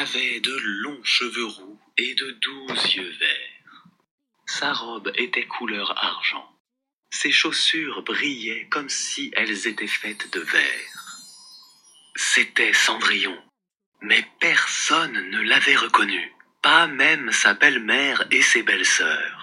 avait de longs cheveux roux et de doux yeux verts. Sa robe était couleur argent. Ses chaussures brillaient comme si elles étaient faites de verre. C'était Cendrillon, mais personne ne l'avait reconnu, pas même sa belle-mère et ses belles-sœurs.